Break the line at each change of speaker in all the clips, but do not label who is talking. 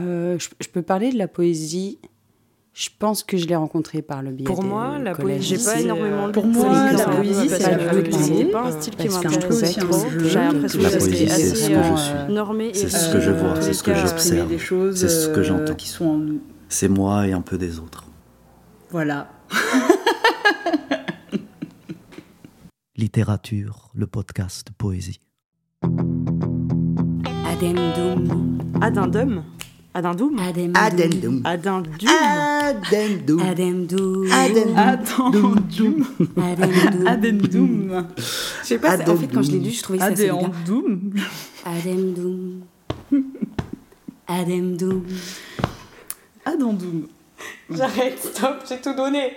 Euh, je, je peux parler de la poésie. Je pense que je l'ai rencontrée par le biais
Pour
des
moi, la
collèges.
poésie, j'ai pas
C'est,
énormément
euh,
Pour
de
moi, la poésie, c'est la poésie.
pas un style qui
c'est
trop. J'ai l'impression
La
que
poésie,
c'est
c'est
assez
ce que je suis.
euh, normé et
C'est ce
euh,
que je vois, c'est ce que
cas,
j'observe. C'est ce que
euh,
j'entends.
qui sont en nous.
C'est moi et un peu des autres.
Voilà.
Littérature, le podcast poésie.
Addendum.
Addendum Addendum
Addendum.
Addendum.
Addendum
Addendum.
Addendum.
Addendum.
Je sais pas, c'est- en fait, quand je l'ai lu, je trouvais ça bien.
Addendum.
Addendum. Addendum.
Addendum.
J'arrête, stop, j'ai tout donné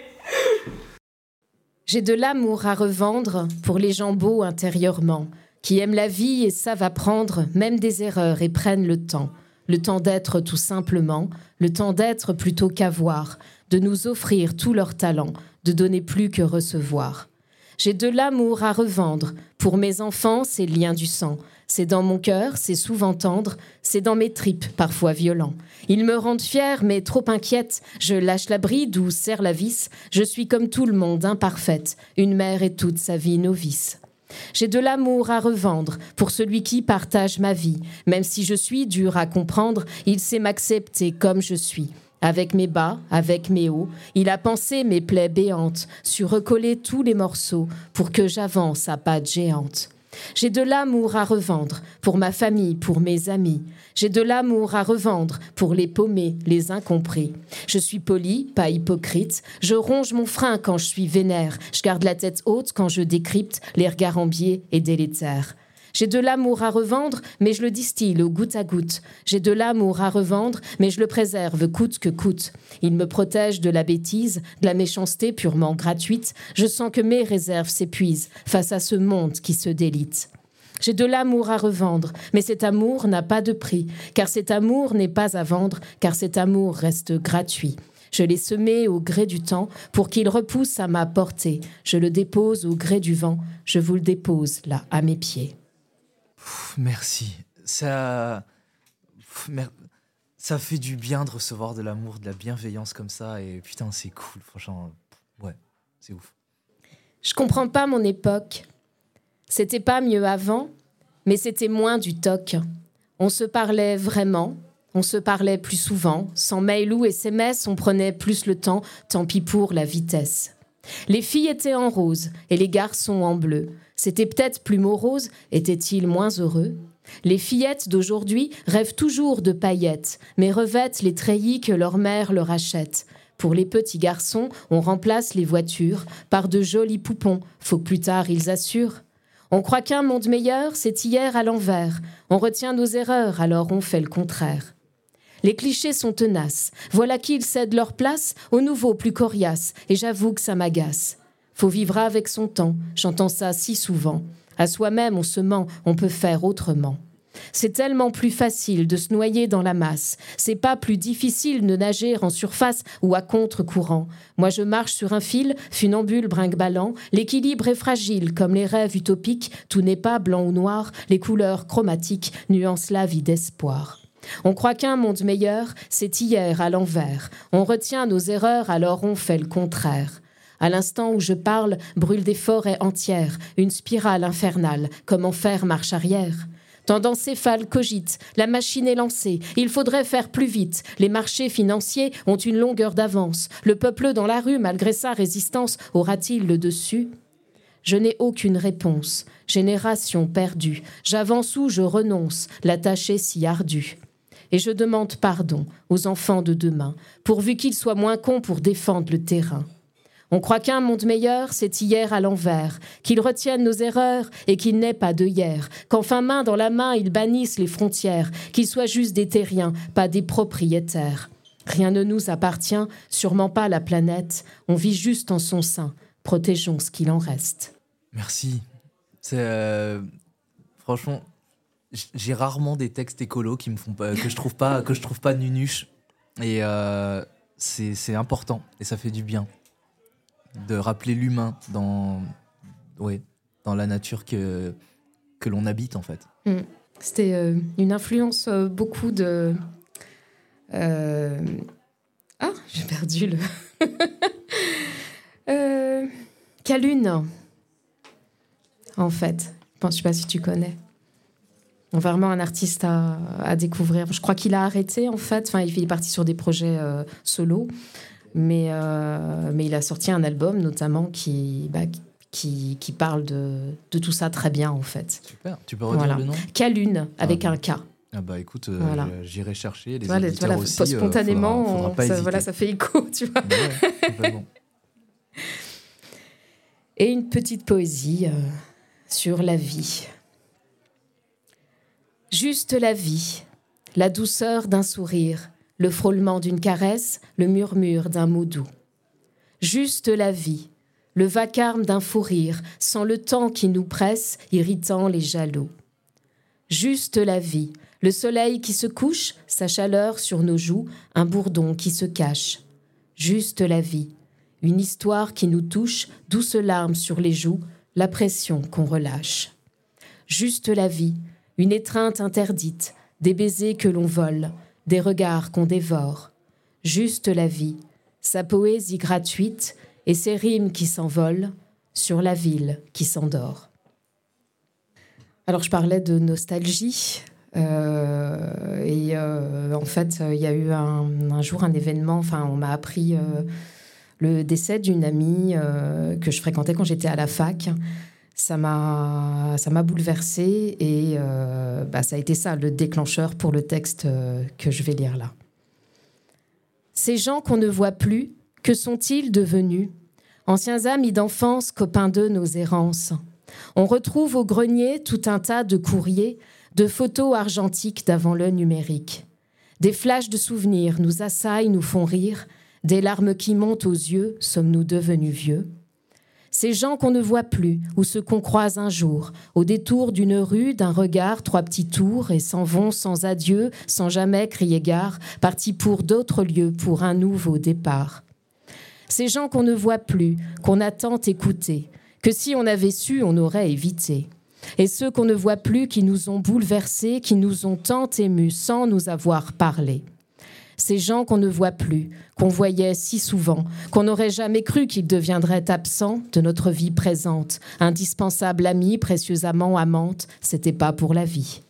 J'ai de l'amour à revendre pour les gens beaux intérieurement, qui aiment la vie et savent apprendre même des erreurs et prennent le temps. Le temps d'être tout simplement, le temps d'être plutôt qu'avoir, de nous offrir tout leur talent, de donner plus que recevoir. J'ai de l'amour à revendre. Pour mes enfants, c'est lien du sang. C'est dans mon cœur, c'est souvent tendre, c'est dans mes tripes, parfois violent. Ils me rendent fière, mais trop inquiète. Je lâche la bride ou serre la vis. Je suis comme tout le monde, imparfaite. Une mère est toute sa vie novice. J'ai de l'amour à revendre pour celui qui partage ma vie. Même si je suis dur à comprendre, il sait m'accepter comme je suis. Avec mes bas, avec mes hauts, il a pensé mes plaies béantes, su recoller tous les morceaux pour que j'avance à pattes géantes. J'ai de l'amour à revendre pour ma famille, pour mes amis. J'ai de l'amour à revendre pour les paumés, les incompris. Je suis poli, pas hypocrite. Je ronge mon frein quand je suis vénère. Je garde la tête haute quand je décrypte les regards en biais et délétères. J'ai de l'amour à revendre, mais je le distille au goutte à goutte. J'ai de l'amour à revendre, mais je le préserve coûte que coûte. Il me protège de la bêtise, de la méchanceté purement gratuite. Je sens que mes réserves s'épuisent face à ce monde qui se délite. J'ai de l'amour à revendre, mais cet amour n'a pas de prix, car cet amour n'est pas à vendre, car cet amour reste gratuit. Je l'ai semé au gré du temps pour qu'il repousse à ma portée. Je le dépose au gré du vent, je vous le dépose là, à mes pieds.
Merci. Ça. Mer- Ça fait du bien de recevoir de l'amour, de la bienveillance comme ça. Et putain, c'est cool. Franchement, ouais, c'est ouf.
Je comprends pas mon époque. C'était pas mieux avant, mais c'était moins du toc. On se parlait vraiment, on se parlait plus souvent. Sans mail ou SMS, on prenait plus le temps, tant pis pour la vitesse. Les filles étaient en rose et les garçons en bleu. C'était peut-être plus morose, étaient-ils moins heureux? Les fillettes d'aujourd'hui rêvent toujours de paillettes, mais revêtent les treillis que leur mère leur achète. Pour les petits garçons, on remplace les voitures par de jolis poupons, faut que plus tard ils assurent. On croit qu'un monde meilleur, c'est hier à l'envers. On retient nos erreurs, alors on fait le contraire. Les clichés sont tenaces. Voilà qu'ils cèdent leur place aux nouveaux plus coriaces, et j'avoue que ça m'agace. Faut vivre avec son temps, j'entends ça si souvent. À soi-même, on se ment, on peut faire autrement. C'est tellement plus facile de se noyer dans la masse. C'est pas plus difficile de nager en surface ou à contre-courant. Moi, je marche sur un fil, funambule brinque-ballant. L'équilibre est fragile, comme les rêves utopiques. Tout n'est pas blanc ou noir. Les couleurs chromatiques nuancent la vie d'espoir. On croit qu'un monde meilleur, c'est hier à l'envers. On retient nos erreurs, alors on fait le contraire. À l'instant où je parle, brûlent des forêts entières, une spirale infernale, comme en faire marche arrière. Tendance céphale cogite, la machine est lancée, il faudrait faire plus vite. Les marchés financiers ont une longueur d'avance. Le peuple dans la rue, malgré sa résistance, aura-t-il le dessus? Je n'ai aucune réponse. Génération perdue, j'avance ou je renonce, la tâche est si ardue. Et je demande pardon aux enfants de demain, pourvu qu'ils soient moins cons pour défendre le terrain. On croit qu'un monde meilleur, c'est hier à l'envers, qu'ils retiennent nos erreurs et qu'il n'est pas de hier, qu'enfin main dans la main ils bannissent les frontières, qu'ils soient juste des terriens, pas des propriétaires. Rien ne nous appartient, sûrement pas la planète, on vit juste en son sein, protégeons ce qu'il en reste.
Merci. C'est. euh, franchement, j'ai rarement des textes écolos qui me font pas, que je trouve pas que je trouve pas nunuche et euh, c'est important et ça fait du bien de rappeler l'humain dans ouais dans la nature que que l'on habite en fait.
C'était euh, une influence euh, beaucoup de Euh, Ah, j'ai perdu le. Calune, en fait. Je ne sais pas si tu connais. Vraiment un artiste à, à découvrir. Je crois qu'il a arrêté, en fait. Enfin, il est parti sur des projets euh, solo. Mais, euh, mais il a sorti un album, notamment, qui, bah, qui, qui parle de, de tout ça très bien, en fait.
Super. Tu peux redire
Voilà.
le nom?
Calune, avec
Ah,
un K.
Ah bah écoute, euh,
Voilà.
j'irai chercher les
voilà,
aussi. euh,
spontanément,
faudra, faudra
on-
pas
ça,
hésiter.
voilà, ça fait écho, tu vois.
Bah ouais.
Et une petite poésie euh, sur la vie. Juste la vie, la douceur d'un sourire, le frôlement d'une caresse, le murmure d'un mot doux. Juste la vie, le vacarme d'un fou rire, sans le temps qui nous presse, irritant les jaloux. Juste la vie, le soleil qui se couche, sa chaleur sur nos joues, un bourdon qui se cache. Juste la vie, une histoire qui nous touche, douces larmes sur les joues, la pression qu'on relâche. Juste la vie, une étreinte interdite, des baisers que l'on vole, des regards qu'on dévore. Juste la vie, sa poésie gratuite et ses rimes qui s'envolent sur la ville qui s'endort. Alors je parlais de nostalgie. euh, et euh, en fait, il y a eu un, jour un événement, enfin on m'a appris euh, le décès d'une amie que je fréquentais quand j'étais à la fac. Ça m'a, ça m'a bouleversée et euh, bah, ça a été ça le déclencheur pour le texte euh, que je vais lire là. Ces gens qu'on ne voit plus, que sont-ils devenus? Anciens amis d'enfance, copains de nos errances. On retrouve au grenier tout un tas de courriers, de photos argentiques d'avant le numérique. Des flashs de souvenirs nous assaillent, nous font rire, des larmes qui montent aux yeux, sommes-nous devenus vieux? Ces gens qu'on ne voit plus, ou ceux qu'on croise un jour, au détour d'une rue, d'un regard, trois petits tours, et s'en vont sans adieu, sans jamais crier gare, partis pour d'autres lieux, pour un nouveau départ. Ces gens qu'on ne voit plus, qu'on a tant écoutés, que si on avait su, on aurait évité. Et ceux qu'on ne voit plus, qui nous ont bouleversés, qui nous ont tant émus sans nous avoir parlé. Ces gens qu'on ne voit plus, qu'on voyait si souvent, qu'on n'aurait jamais cru qu'ils deviendraient absents de notre vie présente, indispensable amie, précieusement amante, c'était pas pour la vie.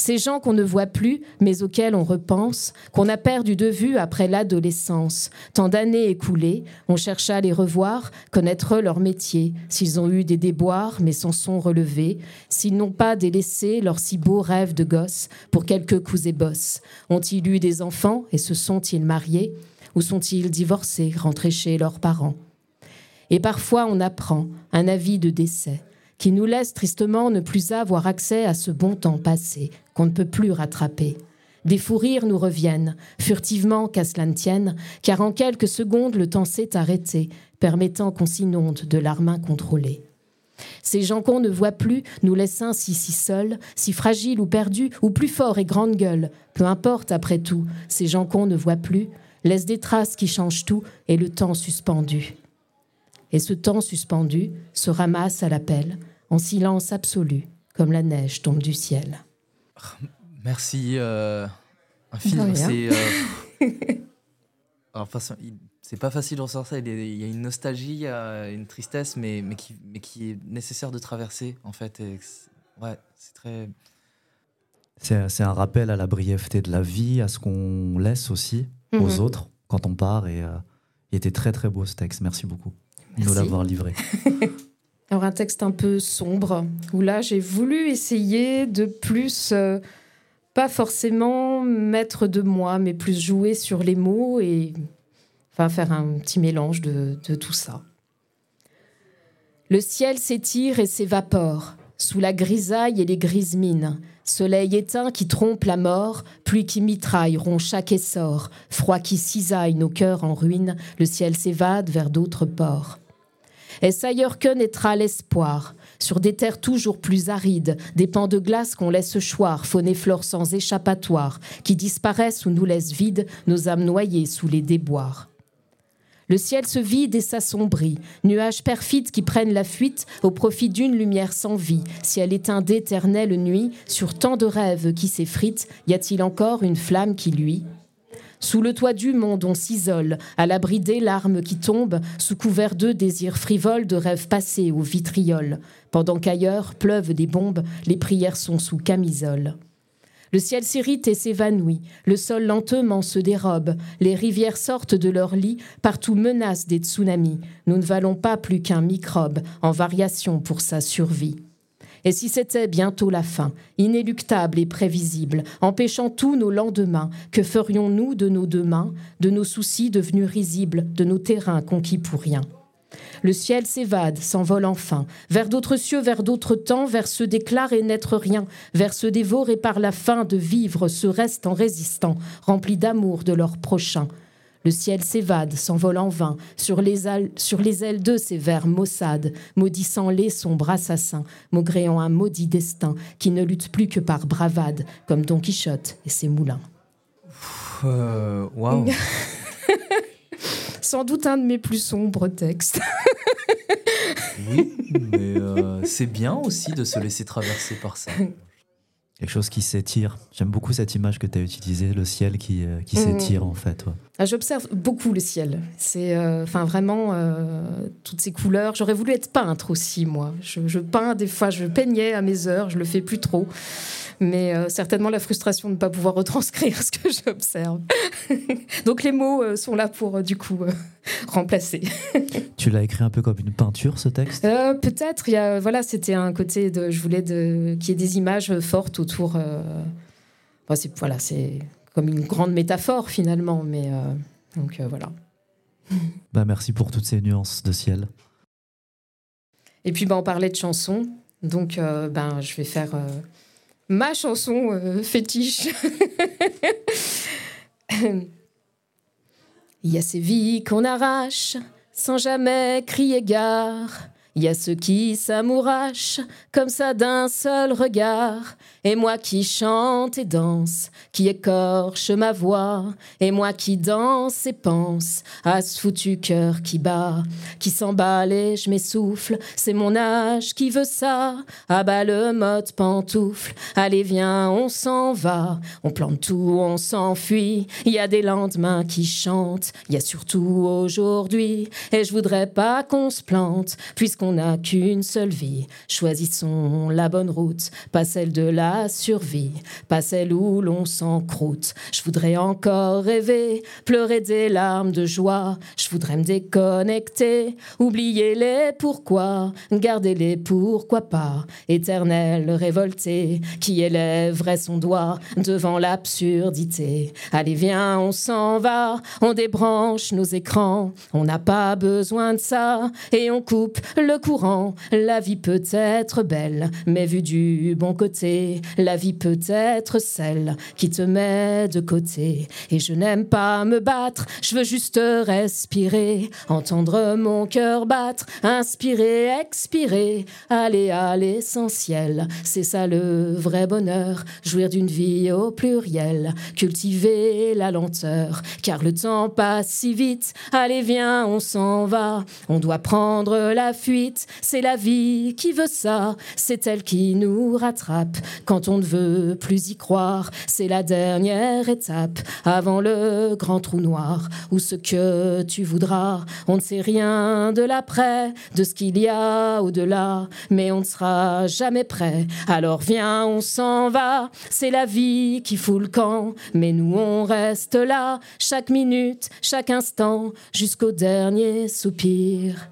Ces gens qu'on ne voit plus, mais auxquels on repense, qu'on a perdu de vue après l'adolescence. Tant d'années écoulées, on chercha à les revoir, connaître leur métier, s'ils ont eu des déboires, mais s'en sont relevés, s'ils n'ont pas délaissé leurs si beaux rêves de gosse pour quelques coups et bosses. Ont-ils eu des enfants et se sont-ils mariés? Ou sont-ils divorcés, rentrés chez leurs parents? Et parfois on apprend un avis de décès qui nous laisse tristement ne plus avoir accès à ce bon temps passé qu'on ne peut plus rattraper. Des fous rires nous reviennent, furtivement qu'à cela ne tienne, car en quelques secondes le temps s'est arrêté, permettant qu'on s'inonde de larmes incontrôlées. Ces gens qu'on ne voit plus nous laissent ainsi si seuls, si fragiles ou perdus, ou plus forts et grande gueule. Peu importe après tout, ces gens qu'on ne voit plus laissent des traces qui changent tout et le temps suspendu. Et ce temps suspendu se ramasse à l'appel, en silence absolu, comme la neige tombe du ciel.
Merci euh, infiniment. C'est euh, il- c'est pas facile de ressortir. Il y a- il y a une nostalgie, il y a une tristesse, mais, mais, qui, mais qui est nécessaire de traverser en fait. Et ouais, c'est très.
C'est c'est un rappel à la brièveté de la vie, à ce qu'on laisse aussi aux
Mhm.
autres quand on part. Et euh, il était très très beau ce texte. Merci beaucoup de nous
Merci.
l'avoir livré.
Alors un texte un peu sombre, où là j'ai voulu essayer de plus, euh, pas forcément mettre de moi, mais plus jouer sur les mots et enfin faire un petit mélange de, de tout ça. Le ciel s'étire et s'évapore, sous la grisaille et les grises mines. Soleil éteint qui trompe la mort, pluie qui mitraille rompt chaque essor, froid qui cisaille nos cœurs en ruine, le ciel s'évade vers d'autres ports. Ailleurs que naîtra l'espoir Sur des terres toujours plus arides, des pans de glace qu'on laisse choir, faune et flore sans échappatoire, qui disparaissent ou nous laissent vides, nos âmes noyées sous les déboires. Le ciel se vide et s'assombrit, nuages perfides qui prennent la fuite au profit d'une lumière sans vie. Ciel éteint d'éternelle nuit, sur tant de rêves qui s'effritent, y a-t-il encore une flamme qui luit? Sous le toit du monde, on s'isole, à l'abri des larmes qui tombent, sous couvert de désirs frivoles, de rêves passés au vitriol. Pendant qu'ailleurs pleuvent des bombes, les prières sont sous camisole. Le ciel s'irrite et s'évanouit, le sol lentement se dérobe, les rivières sortent de leur lit, partout menacent des tsunamis. Nous ne valons pas plus qu'un microbe en variation pour sa survie. Et si c'était bientôt la fin, inéluctable et prévisible, empêchant tous nos lendemains, que ferions-nous de nos demain, de nos soucis devenus risibles, de nos terrains conquis pour rien? Le ciel s'évade, s'envole enfin, vers d'autres cieux, vers d'autres temps, vers ceux d'éclats et n'être rien, vers ceux dévorés par la faim de vivre, se restent en résistant, remplis d'amour de leur prochain. Le ciel s'évade, s'envole en vain, sur les, ailes, sur les ailes de ces vers maussades, maudissant les sombres assassins, maugréant un maudit destin qui ne lutte plus que par bravade, comme Don Quichotte et ses moulins.
Euh, Waouh.
Sans doute un de mes plus sombres textes.
oui, mais euh, c'est bien aussi de se laisser traverser par ça.
Quelque chose qui s'étire. J'aime beaucoup cette image que tu as utilisée, le ciel qui, euh, qui s'étire en fait. Ouais.
Ah, J'observe beaucoup le ciel. C'est euh, enfin vraiment euh, toutes ces couleurs. J'aurais voulu être peintre aussi, moi. Je, je, peins des fois, je peignais à mes heures, je le fais plus trop. Mais euh, certainement la frustration de ne pas pouvoir retranscrire ce que j'observe. Donc les mots euh, sont là pour euh, du coup remplacer.
tu l'as écrit un peu comme une peinture, ce texte?
Peut-être. Il y a, voilà, c'était un côté de, je voulais de, qu'il y ait des images fortes autour. C'est, voilà, c'est comme une grande métaphore finalement, mais donc voilà.
Bah, merci pour toutes ces nuances de ciel.
Et puis bah, on parlait de chansons, donc ben je vais faire ma chanson euh, fétiche. Il y a ces vies qu'on arrache sans jamais crier gare. Il y a ceux qui s'amourachent comme ça d'un seul regard. Et moi qui chante et danse, qui écorche ma voix. Et moi qui danse et pense à ce foutu cœur qui bat, qui s'emballe et je m'essouffle. C'est mon âge qui veut ça. Ah bah le mode pantoufle. Allez viens, on s'en va. On plante tout, on s'enfuit. Il y a des lendemains qui chantent. Il y a surtout aujourd'hui. Et je voudrais pas qu'on se plante, puisqu'on n'a qu'une seule vie. Choisissons la bonne route, pas celle de la survie, pas celle où l'on s'encroute. Je voudrais encore rêver, pleurer des larmes de joie. Je voudrais me déconnecter, oublier les pourquoi, garder les pourquoi pas. Éternel révolté, qui élèverait son doigt devant l'absurdité. Allez, viens, on s'en va, on débranche nos écrans. On n'a pas besoin de ça, et on coupe courant. La vie peut être belle, mais vue du bon côté, la vie peut être celle qui te met de côté. Et je n'aime pas me battre, je veux juste respirer, entendre mon cœur battre, inspirer, expirer, aller à l'essentiel. C'est ça le vrai bonheur, jouir d'une vie au pluriel, cultiver la lenteur, car le temps passe si vite. Allez, viens, on s'en va, on doit prendre la C'est la vie qui veut ça, c'est elle qui nous rattrape quand on ne veut plus y croire. C'est la dernière étape avant le grand trou noir ou ce que tu voudras. On ne sait rien de l'après, de ce qu'il y a au-delà, mais on ne sera jamais prêt. Alors viens, on s'en va. C'est la vie qui fout le camp, mais nous on reste là, chaque minute, chaque instant, jusqu'au dernier soupir.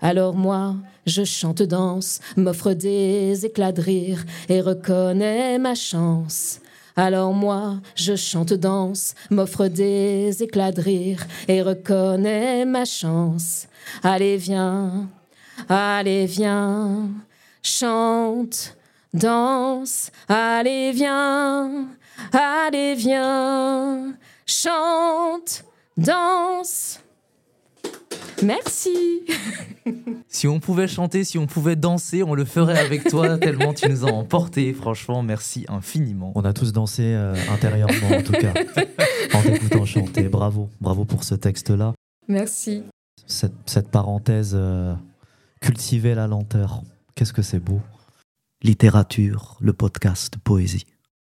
Alors moi, je chante, danse, m'offre des éclats de rire et reconnais ma chance. Alors moi, je chante, danse, m'offre des éclats de rire et reconnais ma chance. Allez, viens, allez, viens, chante, danse, allez, viens, allez, viens, chante, danse. Merci.
Si on pouvait chanter, si on pouvait danser, on le ferait avec toi, tellement tu nous as emporté. Franchement, merci infiniment.
On a tous dansé euh, intérieurement, en tout cas, en t'écoutant chanter. Bravo, bravo pour ce texte-là.
Merci.
Cette, cette parenthèse, euh, cultiver la lenteur, qu'est-ce que c'est beau? Littérature, le podcast, poésie.